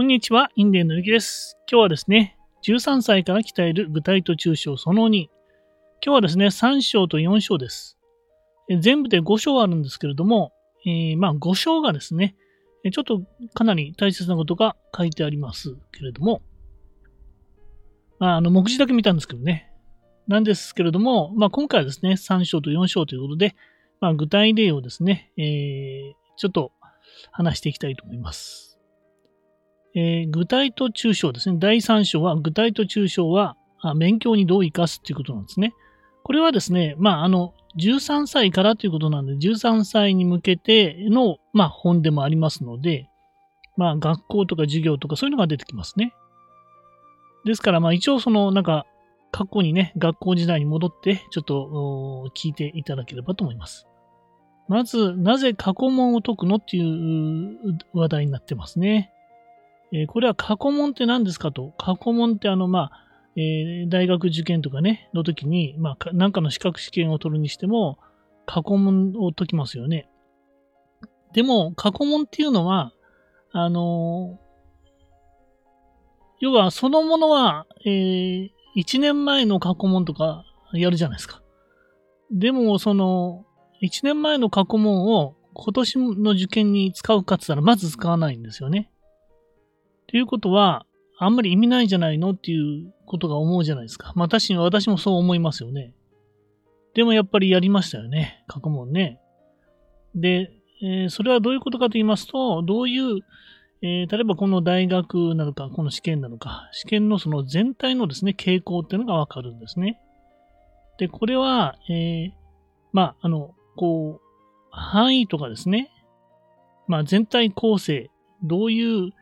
こんにちは、インデンのゆきです。今日はですね、13歳から鍛える具体と抽象その2。今日はですね、3章と4章です。全部で5章あるんですけれども、えーまあ5章がですね、ちょっとかなり大切なことが書いてありますけれども、まあ、あの、目次だけ見たんですけどね。なんですけれども、まあ今回はですね、3章と4章ということで、まあ具体例をですね、えーちょっと話していきたいと思います。えー具体と抽象ですね。第3章は、具体と抽象は、勉強にどう生かすっていうことなんですね。これはですね、まあ、あの、13歳からということなんで、13歳に向けての、まあ、本でもありますので、まあ、学校とか授業とかそういうのが出てきますね。ですから、まあ、一応その、なんか、過去にね、学校時代に戻って、ちょっと聞いていただければと思います。まず、なぜ過去問を解くのっていう話題になってますね。えーこれは過去問って何ですかと？過去問ってあの、まあ、えー大学受験とかね、の時に、まあ、かなんかの資格試験を取るにしても、過去問を解きますよね。でも、過去問っていうのは、あの要はそのものは、えー1年前の過去問とかやるじゃないですか。でも、その、1年前の過去問を今年の受験に使うかって言ったら、まず使わないんですよね。っていうことは、あんまり意味ないじゃないのっていうことが思うじゃないですか。まあ確かに私もそう思いますよね。でもやっぱりやりましたよね。過去問ね。で、えーそれはどういうことかと言いますと、どういう、えー例えばこの大学なのか、この試験なのか、試験のその全体のですね、傾向っていうのがわかるんですね。で、これは、えーまあ、あの、こう、範囲とかですね、まあ全体構成、どういう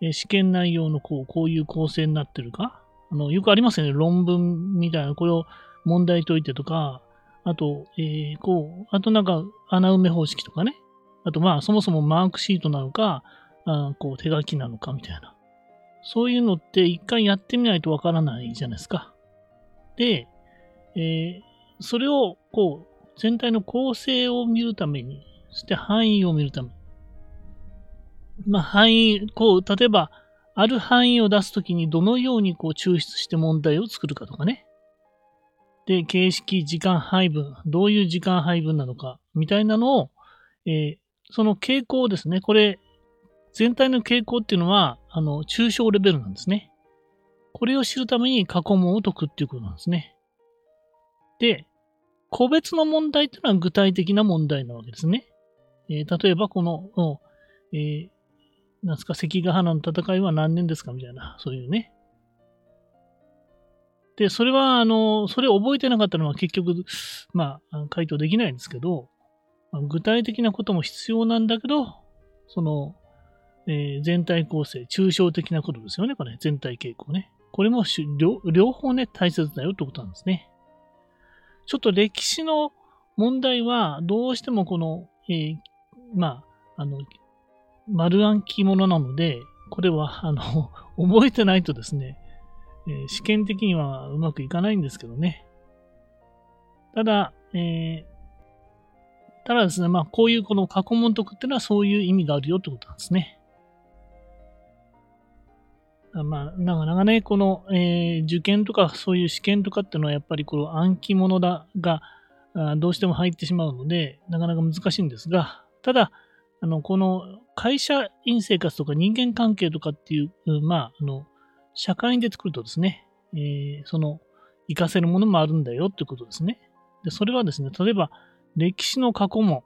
え試験内容のこうこういう構成になってるか？あの、よくありますよね。論文みたいな、これを問題解いてとか、あと、えーこう、あとなんか穴埋め方式とかね。あとまあ、そもそもマークシートなのか、あこう手書きなのかみたいな。そういうのって一回やってみないとわからないじゃないですか。で、えーそれをこう、全体の構成を見るために、そして範囲を見るために、まあ、範囲、こう、例えば、ある範囲を出すときにどのようにこう抽出して問題を作るかとかね。で、形式、時間配分、どういう時間配分なのか、みたいなのを、えーその傾向ですね。これ、全体の傾向っていうのは、あの、抽象レベルなんですね。これを知るために過去問を解くっていうことなんですね。で、個別の問題っていうのは具体的な問題なわけですね。えー例えば、この、えーなんすか、関ヶ原の戦いは何年ですか？みたいな、そういうね。で、それは、あの、それを覚えてなかったのは結局、まあ、回答できないんですけど、具体的なことも必要なんだけど、その、えー全体構成、抽象的なことですよね、これ、全体傾向ね。これも両両方ね、大切だよってことなんですね。ちょっと歴史の問題は、どうしてもこの、えーまあ、あの、丸暗記ものなので、これは、あの、覚えてないとですね、えー試験的にはうまくいかないんですけどね。ただ、えーただですね、まあ、こういうこの過去問解くっていうのはそういう意味があるよってことなんですね。まあ、なかなかね、この、えー受験とかそういう試験とかっていうのはやっぱりこの暗記物だがあどうしても入ってしまうので、なかなか難しいんですが、ただ、あの、この会社員生活とか人間関係とかっていう、まあ、あの、社会に出てくるとですね、えーその、活かせるものもあるんだよってことですね。で、それはですね、例えば、歴史の過去問、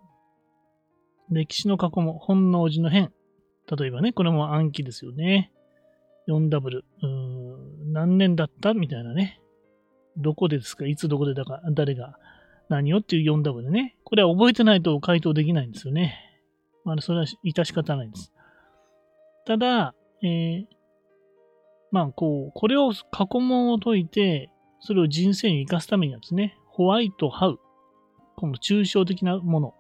歴史の過去問、本能寺の変。例えばね、これも暗記ですよね。4W、うーん、何年だった？みたいなね。どこでですか？いつどこでだか、誰が？何を？っていう 4W でね。これは覚えてないと回答できないんですよね。まあ、それは致し方ないです。ただ、えーまあ、こう、これを過去問を解いて、それを人生に生かすためにはですね、ホワイト、ハウ、この抽象的なもの、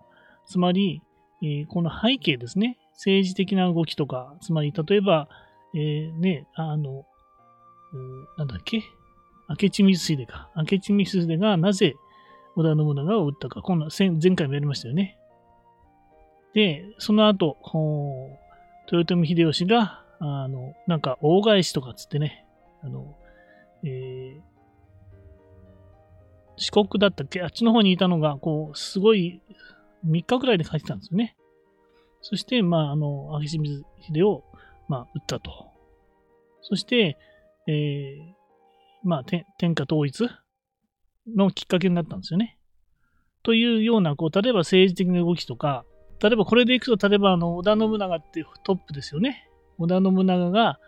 つまり、えーこの背景ですね、政治的な動きとか、つまり、例えば、えーね、あの、なんだっけ明智光秀か。明智光秀がなぜ織田信長を撃ったか。こんな前回もやりましたよね。で、その後、豊臣秀吉があの、なんか大返しとかつってね、あの、えー、四国だったっけあっちの方にいたのが、こう、すごい、3日くらいで帰ってたんですよね。そして、まあ、あの、明智光秀を、まあ、撃ったと。そして、えー、まあ、天下統一のきっかけになったんですよね。というような、こう、例えば政治的な動きとか、例えばこれでいくと、例えばあの、織田信長ってトップですよね。織田信長が、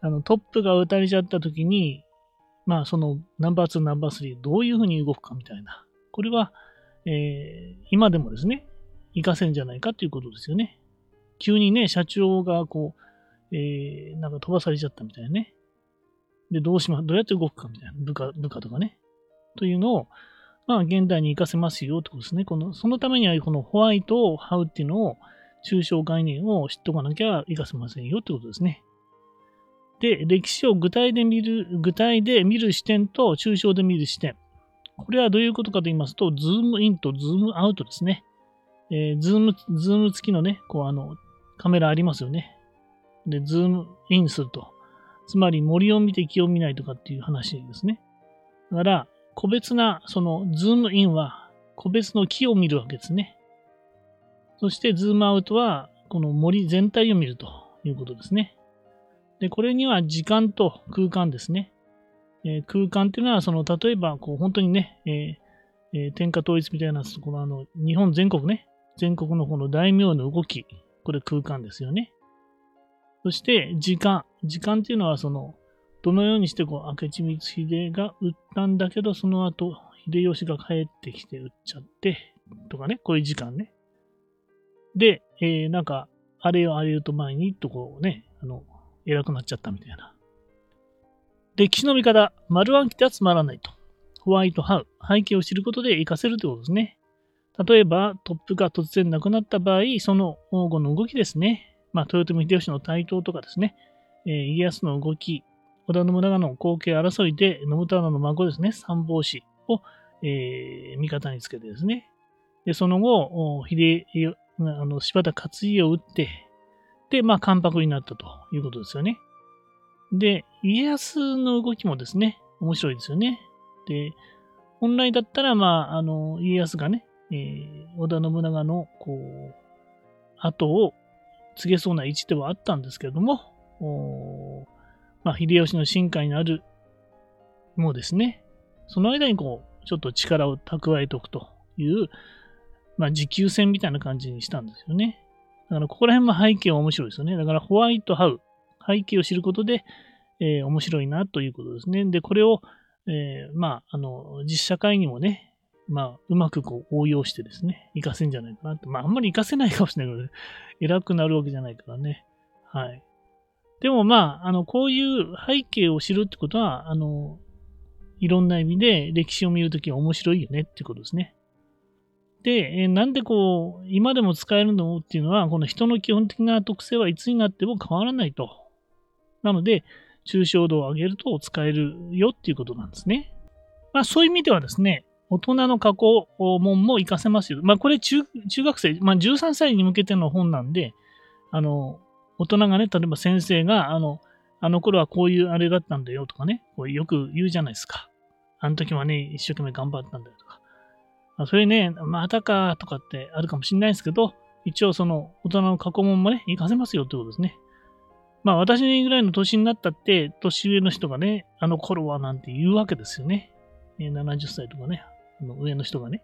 あの、トップが撃たれちゃった時に、まあ、そのナンバー2、ナンバー3、どういうふうに動くかみたいな。これは、えー、今でもですね、活かせんじゃないかということですよね。急にね、社長がこう、えー、なんか飛ばされちゃったみたいなね。で、どうしま、どうやって動くかみたいな。部下、部下とかね。というのを、まあ、現代に活かせますよってことですね。この、そのためには、この Why と How っていうのを、抽象概念を知っとかなきゃ活かせませんよってことですね。で、歴史を具体で見る、具体で見る視点と抽象で見る視点。これはどういうことかと言いますと、ズームインとズームアウトですね。えー、ズーム、ズーム付きのね、こうあの、カメラありますよね。で、ズームインすると。つまり森を見て木を見ないとかっていう話ですね。だから、個別な、その、ズームインは個別の木を見るわけですね。そして、ズームアウトは、この森全体を見るということですね。で、これには時間と空間ですね。えー、空間っていうのは、その、例えば、こう、本当にね、えーえー、天下統一みたいな、このあの、日本全国ね、全国のこの大名の動き、これ空間ですよね。そして、時間。時間っていうのは、その、どのようにしてこう、明智光秀が撃ったんだけど、その後、秀吉が帰ってきて撃っちゃって、とかね、こういう時間ね。で、えー、なんか、あれよあれよと前に、とこうね、あの、偉くなっちゃったみたいな。歴史の見方、丸暗記ではつまらないと。ホワイトハウ、背景を知ることで活かせるということですね。例えば、トップが突然亡くなった場合、その黄金の動きですね。まあ、豊臣秀吉の台頭とかですね。えー、家康の動き、織田信長の後継争いで、信太郎の孫ですね、三法師を、えー、味方につけてですね。で、その後、秀、あの柴田勝家を撃って、で、まあ、関白になったということですよね。で、家康の動きもですね、面白いですよね。で、本来だったら、まあ、あの、家康がね、えー、織田信長の、こう、後を告げそうな位置ではあったんですけれども、まあ、秀吉の進化になるもですね、その間にこう、ちょっと力を蓄えておくという、まあ、持久戦みたいな感じにしたんですよね。だからここら辺も背景は面白いですよね。だからホワイトハウ、背景を知ることで、えー、面白いなということですね。で、これを、えー、まあ、あの、実社会にもね、まあ、うまくこう応用してですね、活かせんじゃないかなって。まあ、あんまり活かせないかもしれないけどね、偉くなるわけじゃないからね。はい。でもまあ、あの、こういう背景を知るってことは、あの、いろんな意味で歴史を見るときは面白いよねってことですね。で、なんでこう、今でも使えるのっていうのは、この人の基本的な特性はいつになっても変わらないと。なので、抽象度を上げると使えるよっていうことなんですね。まあそういう意味ではですね、大人の加工門も活かせますよ。まあこれ中中学生、まあ13歳に向けての本なんで、あの、大人がね、例えば先生が、あの、あの頃はこういうあれだったんだよとかね、こうよく言うじゃないですか。あの時はね、一生懸命頑張ったんだよとか。それね、またかとかってあるかもしれないですけど、一応その大人の過去問もね、活かせますよってことですね。まあ私ぐらいの年になったって、年上の人がね、あの頃はなんて言うわけですよね。70歳とかね、あの上の人がね。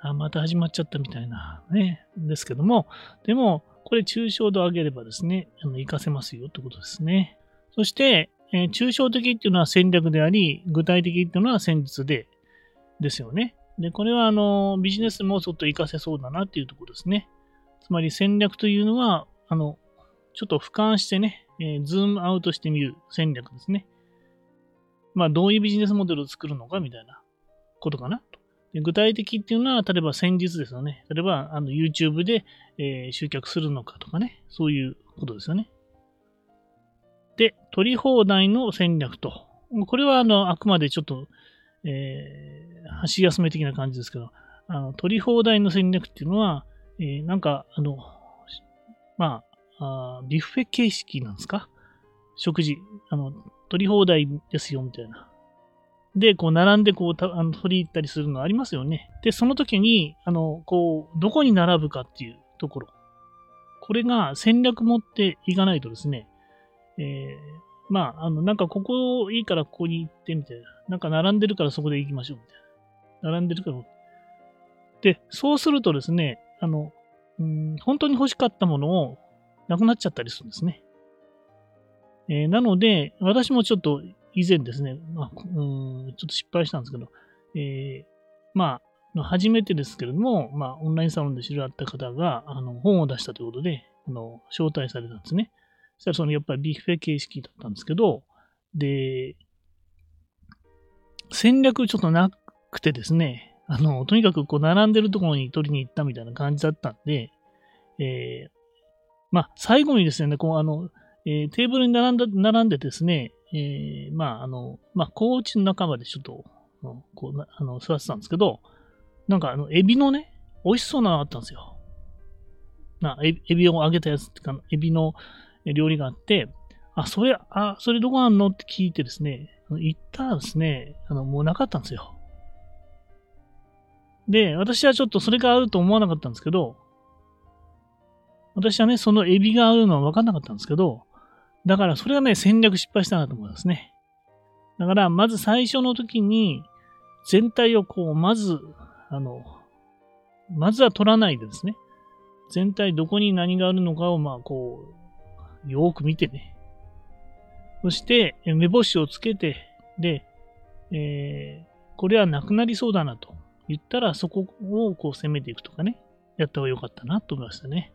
あ、また始まっちゃったみたいなね、ですけども、でも、これ抽象度を上げればですね、あの活かせますよってことですね。そして、えー、抽象的っていうのは戦略であり、具体的っていうのは戦術で、ですよね。で、これはあのビジネスもちょっと活かせそうだなっていうところですね。つまり戦略というのは、あの、ちょっと俯瞰してね、えー、ズームアウトしてみる戦略ですね。まあ、どういうビジネスモデルを作るのかみたいなことかな。具体的っていうのは、例えば戦術ですよね。例えば、あの YouTube で、えー、集客するのかとかね。そういうことですよね。で、取り放題の戦略と。これは、あの、あくまでちょっと、えー、箸休め的な感じですけど、あの取り放題の戦略っていうのは、えー、なんか、あの、まあビュッフェ形式なんですか？食事。あの、取り放題ですよ、みたいな。で、こう、並んで、こう、たあの取り入ったりするのありますよね。で、その時に、あの、こう、どこに並ぶかっていうところ。これが戦略持っていかないとですね、えー、まあ、あの、なんかここいいからここに行ってみたいな。なんか並んでるからそこで行きましょうみたいな。並んでるから。で、そうするとですね、あの、うん、本当に欲しかったものをなくなっちゃったりするんですね。えー、なので、私もちょっと以前ですね、まあ、うんちょっと失敗したんですけど、えー、まあ、初めてですけれども、まあ、オンラインサロンで知り合った方が、あの、本を出したということで、あの、招待されたんですね。そしたら、その、やっぱりビュッフェ形式だったんですけど、で、戦略ちょっとなくてですね、あの、とにかくこう、並んでるところに取りに行ったみたいな感じだったんで、えー、まあ、最後にですね、こう、あの、えー、テーブルに並んだ並んでですね、えー、まあ、あの、まあ、コーチの仲間でちょっと、こうあの座ってたんですけど、なんか、あの、エビのね、美味しそうなのがあったんですよ。なエエビを揚げたやつってか、エビの料理があって、あ、それ、あ、それどこあんのって聞いてですね、行ったらですね、あの、もうなかったんですよ。で、私はちょっとそれがあると思わなかったんですけど、私はね、そのエビがあるのは分かんなかったんですけど、だからそれがね、戦略失敗したなと思いますね。だから、まず最初の時に、全体をこう、まず、あの、まずは取らないでですね、全体どこに何があるのかを、まあ、こう、よーく見てね。そして、目星をつけて、で、えー、これはなくなりそうだなと言ったら、そこをこう攻めていくとかね、やった方が良かったなと思いましたね。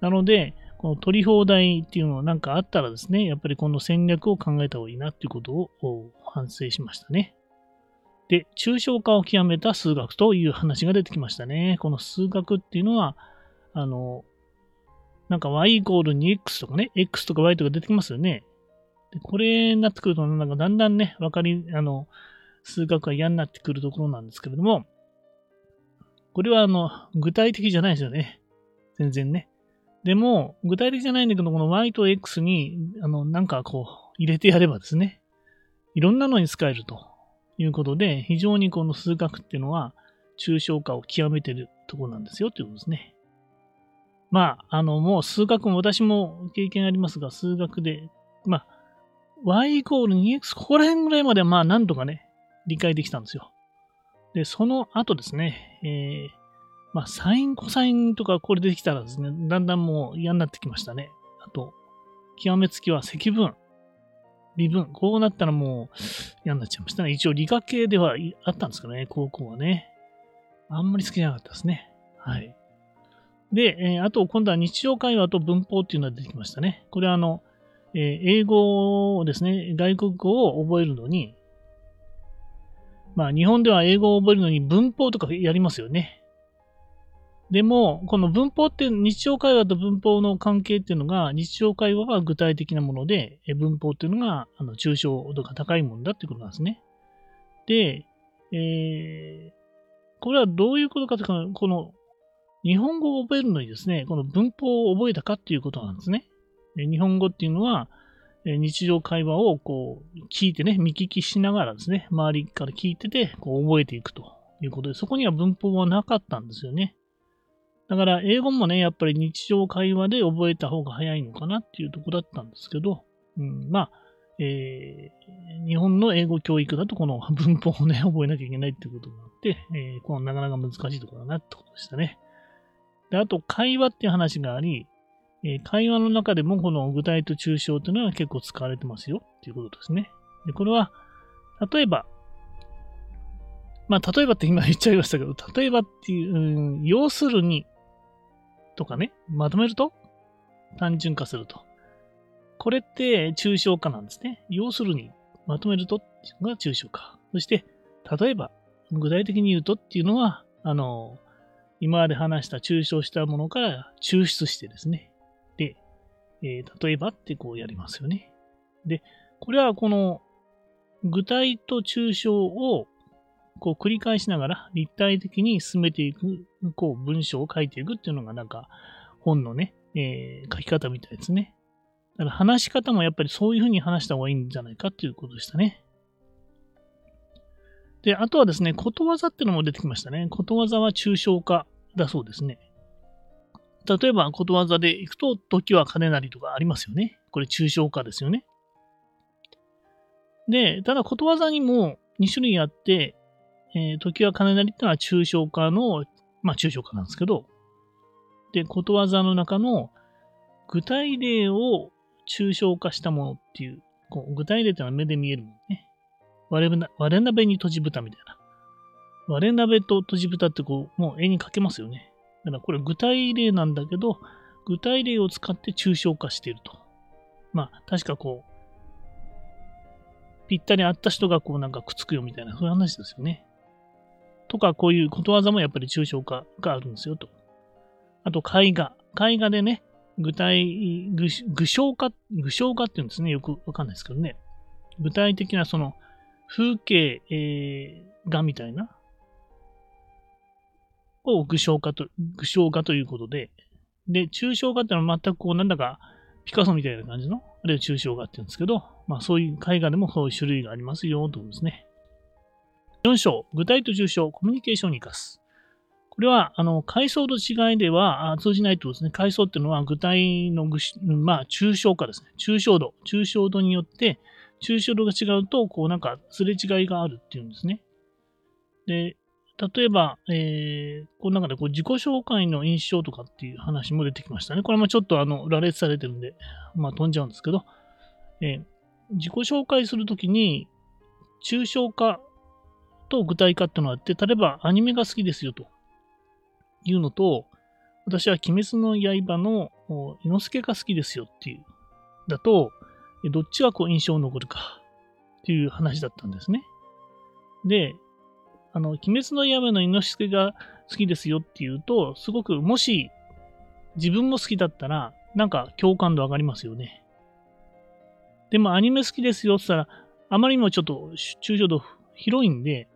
なので、この取り放題っていうのなんかあったらですね、やっぱりこの戦略を考えた方がいいなっていうことを反省しましたね。で、抽象化を極めた数学という話が出てきましたね。この数学っていうのは、あの、なんか y イコール 2x とかね、x とか y とか出てきますよね。でこれになってくると、なんかだんだんね、わかり、あの、数学が嫌になってくるところなんですけれども、これはあの、具体的じゃないですよね。全然ね。でも、具体的じゃないんだけど、この y と x に、あの、なんかこう、入れてやればですね、いろんなのに使えるということで、非常にこの数学っていうのは、抽象化を極めてるところなんですよということですね。まあ、あの、もう数学も私も経験ありますが、数学で、まあ、y イコール 2x、ここら辺ぐらいまではまあ、なんとかね、理解できたんですよ。で、その後ですね、えー、まあ、サイン、コサインとかこれ出てきたらですね、だんだんもう嫌になってきましたね。あと、極めつきは積分、微分、こうなったらもう嫌になっちゃいましたね。一応理科系ではあったんですけどね、高校はね。あんまり好きじゃなかったですね。はい。で、えー、あと今度は日常会話と文法っていうのが出てきましたね。これはあの、えー、英語をですね、外国語を覚えるのに、まあ日本では英語を覚えるのに文法とかやりますよね。でも、この文法って日常会話と文法の関係っていうのが、日常会話は具体的なもので、文法っていうのがあの抽象度が高いものだっていうことなんですね。で、えー、これはどういうことかというと、この日本語を覚えるのにですね、この文法を覚えたかっていうことなんですね。日本語っていうのは、日常会話をこう聞いてね、見聞きしながらですね、周りから聞いてて、こう覚えていくということで、そこには文法はなかったんですよね。だから、英語もね、やっぱり日常会話で覚えた方が早いのかなっていうとこだったんですけど、うん、まあ、えー、日本の英語教育だとこの文法をね、覚えなきゃいけないっていうことがあって、えー、このなかなか難しいところだなってことでしたね。で、あと、会話っていう話があり、えー、会話の中でもこの具体と抽象っていうのは結構使われてますよっていうことですね。で、これは、例えば、まあ、例えばって今言っちゃいましたけど、例えばっていう、うん、要するにとかね、まとめると単純化すると。これって抽象化なんですね。要するに、まとめるとっていうのが抽象化。そして、例えば、具体的に言うとっていうのは、あの、今まで話した抽象したものから抽出してですね。で、えー、例えばってこうやりますよね。で、これはこの具体と抽象をこう繰り返しながら立体的に進めていく、こう文章を書いていくっていうのがなんか本のね、えー、書き方みたいですね。だから話し方もやっぱりそういうふうに話した方がいいんじゃないかっていうことでしたね。で、あとはですね、ことわざってのも出てきましたね。ことわざは抽象化だそうですね。例えば、ことわざでいくと、時は金なりとかありますよね。これ抽象化ですよね。で、ただことわざにも2種類あって、えー、時は金なりってのは抽象化の、まあ抽象化なんですけど、で、ことわざの中の具体例を抽象化したものっていう、こう具体例ってのは目で見えるもんね。割れ割れ鍋に閉じ蓋みたいな。割れ鍋と閉じ蓋ってこう、もう絵に描けますよね。だからこれ具体例なんだけど、具体例を使って抽象化していると。まあ、確かこう、ぴったり合った人がこうなんかくっつくよみたいな、そういう話ですよね。とか、こういうことわざもやっぱり抽象化があるんですよと。あと、絵画。絵画でね、具体、具象化、具象化っていうんですね。よくわかんないですけどね。具体的なその風景、えー、画みたいな、を具象化と、具象化ということで、で、抽象画ってのは全くこう、なんだか、ピカソみたいな感じの、あるいは抽象画って言うんですけど、まあそういう絵画でもそういう種類がありますよ、ということですね。4章、具体と抽象、コミュニケーションに生かす。これは、あの、階層と違いでは通じないとですね。階層っていうのは具体の具、まあ、抽象化ですね。抽象度。抽象度によって、抽象度が違うと、こう、なんか、すれ違いがあるっていうんですね。で、例えば、えー、この中でこう自己紹介の印象とかっていう話も出てきましたね。これもちょっとあの羅列されてるんで、まあ飛んじゃうんですけど、えー、自己紹介するときに、抽象化と具体化っていうのがあって、例えばアニメが好きですよというのと、私は鬼滅の刃の伊之助が好きですよっていう、だと、どっちがこう印象に残るかっていう話だったんですね。で、あの、鬼滅の刃の猪之助が好きですよっていうと、すごく、もし自分も好きだったら、なんか共感度上がりますよね。でもアニメ好きですよって言ったら、あまりにもちょっと抽象度広いんで、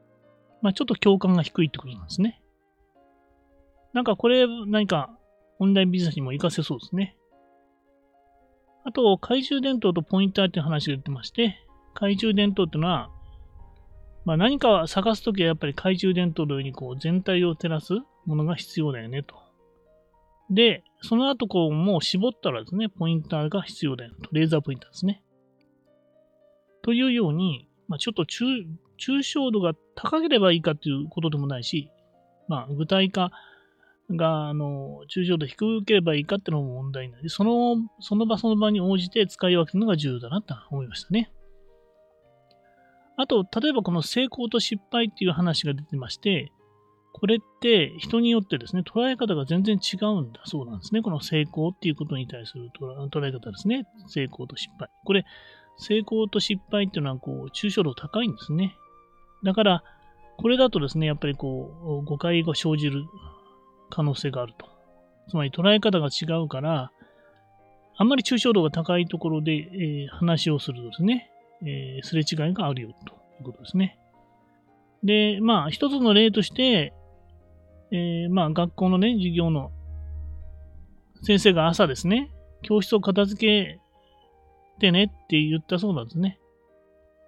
まあちょっと共感が低いってことなんですね。なんかこれ何かオンラインビジネスにも活かせそうですね。あと、懐中電灯とポインターっていう話が出てまして、懐中電灯っていうのは、まあ、何か探すときはやっぱり懐中電灯のようにこう全体を照らすものが必要だよねと。で、その後こうもう絞ったらですね、ポインターが必要だよと。レーザーポインターですね。というように、まあ、ちょっと中抽象度が高ければいいかということでもないし、まあ、具体化が、あの、抽象度低ければいいかっていうのも問題ない。その、その場その場に応じて使い分けるのが重要だなと思いましたね。あと、例えばこの成功と失敗っていう話が出てまして、これって人によってですね、捉え方が全然違うんだそうなんですね。この成功っていうことに対する捉え方ですね。成功と失敗。これ、成功と失敗っていうのは、こう、抽象度高いんですね。だから、これだとですね、やっぱりこう、誤解が生じる可能性があると。つまり捉え方が違うから、あんまり抽象度が高いところで、えー、話をするとですね、えー、すれ違いがあるよということですね。で、まあ、一つの例として、えー、まあ、学校のね、授業の先生が朝ですね、教室を片付けてねって言ったそうなんですね。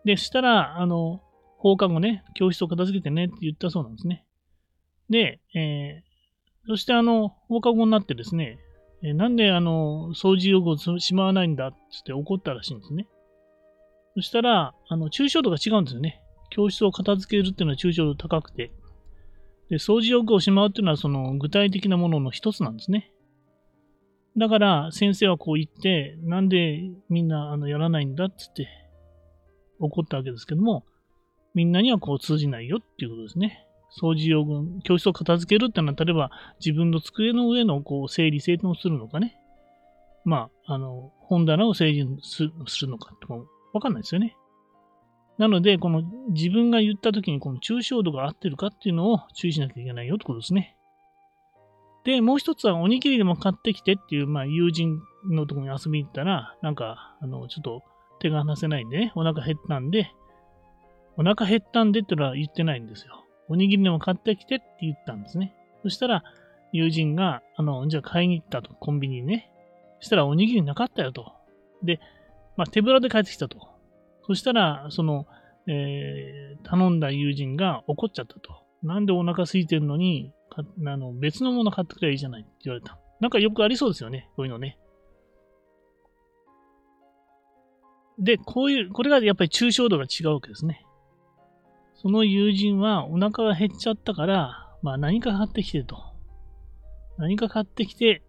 で、したら、あの、放課後ね、教室を片付けてねって言ったそうなんですね。で、えー、そしてあの、放課後になってですね、えー、なんであの、掃除用具をしまわないんだって怒ったらしいんですね。そしたら、あの、抽象度が違うんですよね。教室を片付けるっていうのは抽象度高くて。で、掃除用具をしまうっていうのはその具体的なものの一つなんですね。だから先生はこう言って、なんでみんなあのやらないんだっつって怒ったわけですけども、みんなにはこう通じないよっていうことですね。掃除用具、教室を片付けるっていうのは、例えば自分の机の上のこう整理整頓するのかね。まあ、あの、本棚を整理するのかとかわかんないですよね。なので、この自分が言った時にこの抽象度が合ってるかっていうのを注意しなきゃいけないよってことですね。で、もう一つはおにぎりでも買ってきてっていう、まあ、友人のところに遊びに行ったら、なんか、あの、ちょっと手が離せないんでね、お腹減ったんで、お腹減ったんでってのは言ってないんですよ。おにぎりでも買ってきてって言ったんですね。そしたら、友人が、あの、じゃあ買いに行ったと、コンビニにね。そしたらおにぎりなかったよと。で、まあ、手ぶらで帰ってきたと。そしたら、その、えー、頼んだ友人が怒っちゃったと。なんでお腹空いてるのに、あの別のもの買ってくればいいじゃないって言われた。なんかよくありそうですよね。こういうのね。で、こういう、これがやっぱり抽象度が違うわけですね。その友人はお腹が減っちゃったから、まあ何か買ってきてと。何か買ってきて、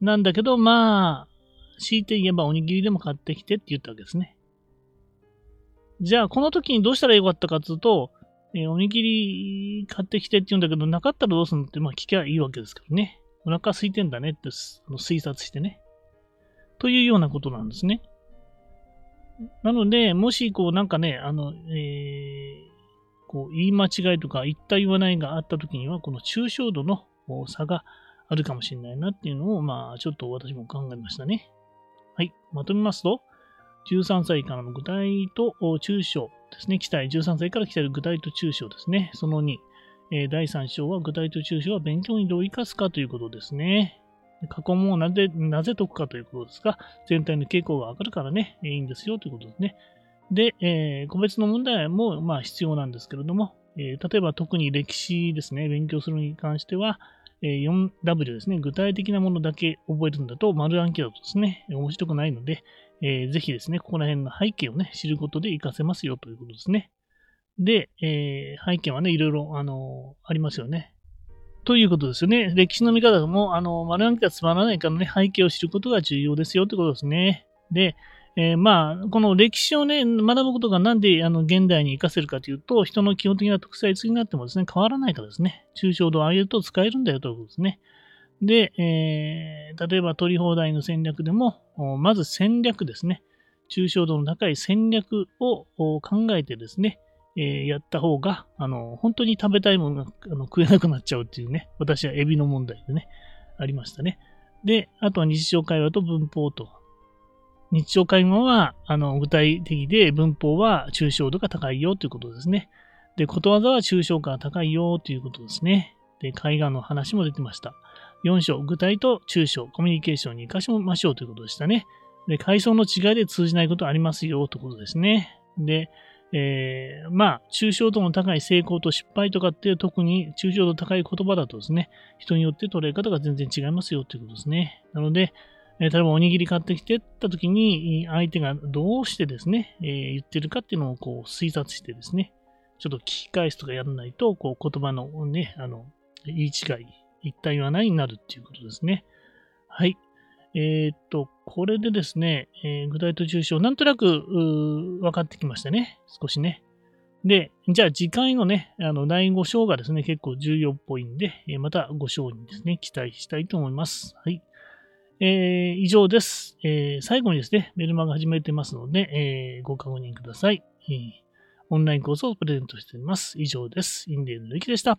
なんだけど、まあ、強いて言えばおにぎりでも買ってきてって言ったわけですね。じゃあ、この時にどうしたらよかったかっていうと、えー、おにぎり買ってきてって言うんだけど、なかったらどうするのって、まあ聞きゃいいわけですからね。お腹空いてんだねって推察してね。というようなことなんですね。なので、もし、こう、なんかね、あの、えー、こう、言い間違いとか、言った言わないがあったときには、この抽象度の差があるかもしれないなっていうのを、まあ、ちょっと私も考えましたね。はい。まとめますと、13歳からの具体と抽象ですね。期待。13歳から来ている具体と抽象ですね。その2。え、第3章は具体と抽象は勉強にどう生かすかということですね。過去問をなぜ、なぜ解くかということですが、全体の傾向がわかるからね、いいんですよということですね。で、えー、個別の問題もまあ必要なんですけれども、えー、例えば特に歴史ですね、勉強するに関しては、えー、4W ですね、具体的なものだけ覚えるんだと、丸暗記だとですね、面白くないので、えー、ぜひですね、ここら辺の背景をね、知ることで活かせますよということですね。で、えー、背景はね、いろいろ、あのありますよね。ということですよね。歴史の見方も、あの、丸暗記がつまらないからね、背景を知ることが重要ですよってことですね。で、えー、まあ、この歴史をね、学ぶことがなんであの現代に活かせるかというと、人の基本的な特性いつになってもですね、変わらないからですね。抽象度を上げると使えるんだよということですね。で、えー、例えば取り放題の戦略でも、まず戦略ですね。抽象度の高い戦略を考えてですね、えー、やった方が、あの、本当に食べたいものがあの食えなくなっちゃうっていうね、私はエビの問題でね、ありましたね。で、あとは日常会話と文法と。日常会話は、あの、具体的で、文法は抽象度が高いよということですね。で、ことわざは抽象化が高いよということですね。で、絵画の話も出てました。4章、具体と抽象、コミュニケーションに活かしましょうということでしたね。で、階層の違いで通じないことありますよということですね。で、えー、まあ、抽象度の高い成功と失敗とかっていう特に抽象度高い言葉だとですね、人によって捉え方が全然違いますよということですね。なので、え、例えばおにぎり買ってきてった時に、相手がどうしてですね、え、言ってるかっていうのをこう推察してですね、ちょっと聞き返すとかやらないと、こう言葉のね、あの、言い違い、一体はないになるっていうことですね。はい。えー、っと、これでですね、えー、具体と抽象、なんとなく分かってきましたね。少しね。で、じゃあ次回のね、あの、第5章がですね、結構重要っぽいんで、え、また5章にですね、期待したいと思います。はい。えー、以上です。えー、最後にですね、メルマガ始めてますので、えー、ご確認ください、えー。オンラインコースをプレゼントしています。以上です。インディーのゆきでした。